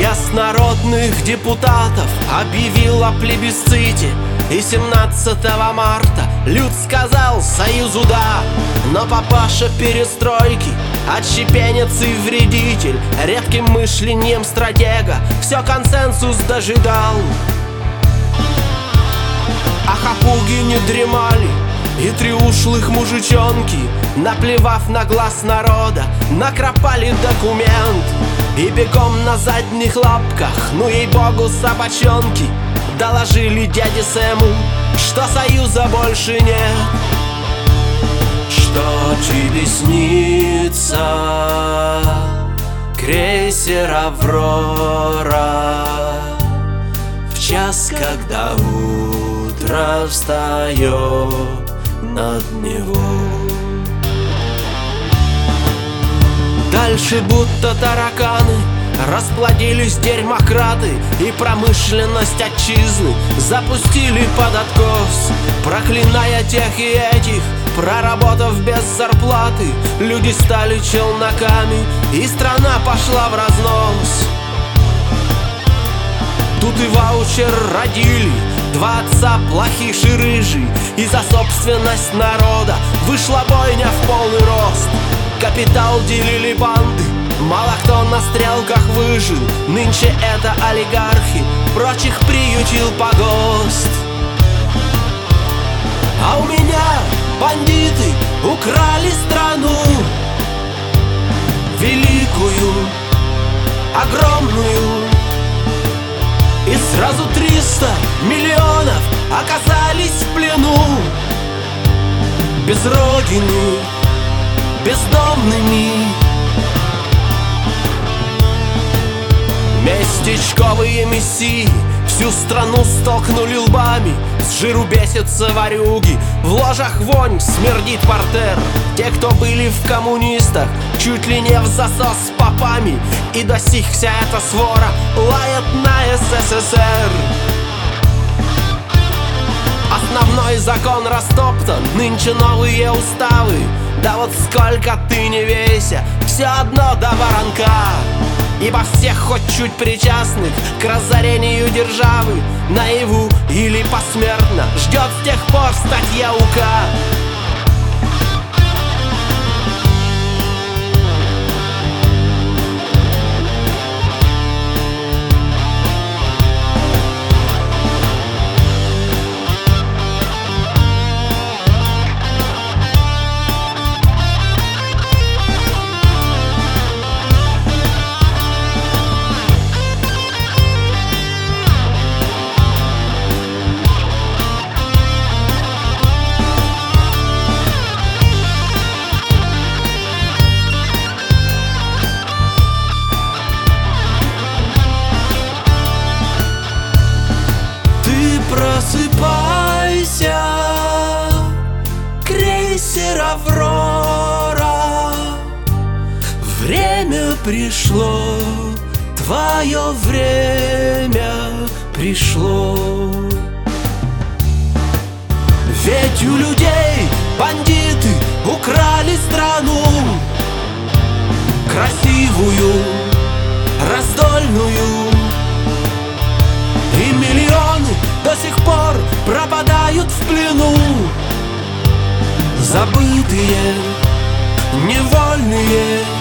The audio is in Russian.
Съезд народных депутатов объявил о плебисците И 17 марта люд сказал союзу да Но папаша перестройки, отщепенец и вредитель Редким мышлением стратега все консенсус дожидал. А хапуги не дремали и три ушлых мужичонки, наплевав на глаз народа, накропали документ. И бегом на задних лапках, ну ей-богу, собачонки Доложили дяде Сэму, что союза больше нет. Что тебе снится, крейсер Аврора В час, когда утро встает над него. Дальше будто тараканы Расплодились дерьмократы И промышленность отчизны Запустили под откос. Проклиная тех и этих Проработав без зарплаты Люди стали челноками И страна пошла в разнос. Тут и ваучер родили Два отца плохих и рыжий. И за собственность народа Вышла бойня в полный рост. Капитал делили банды Мало кто на стрелках выжил. Нынче это олигархи Прочих приютил погост. А у меня бандиты украли страну. Великую, огромную И сразу триста миллионов оказались в плену. Без родины, бездомными. Местечковые мессии Всю страну столкнули лбами. С жиру бесятся ворюги В ложах вонь смердит портер. Те, кто были в коммунистах Чуть ли не в засос с попами. И до сих вся эта свора Лает на СССР. Основной закон растоптан Нынче новые уставы. Да вот сколько ты не веся Все одно до воронка Ибо всех хоть чуть причастных К разорению державы Наяву или посмертно. Ждет с тех пор статья УК пришло, твое время пришло. Ведь у людей бандиты украли страну Красивую, раздольную. И миллионы до сих пор пропадают в плену. Забытые, невольные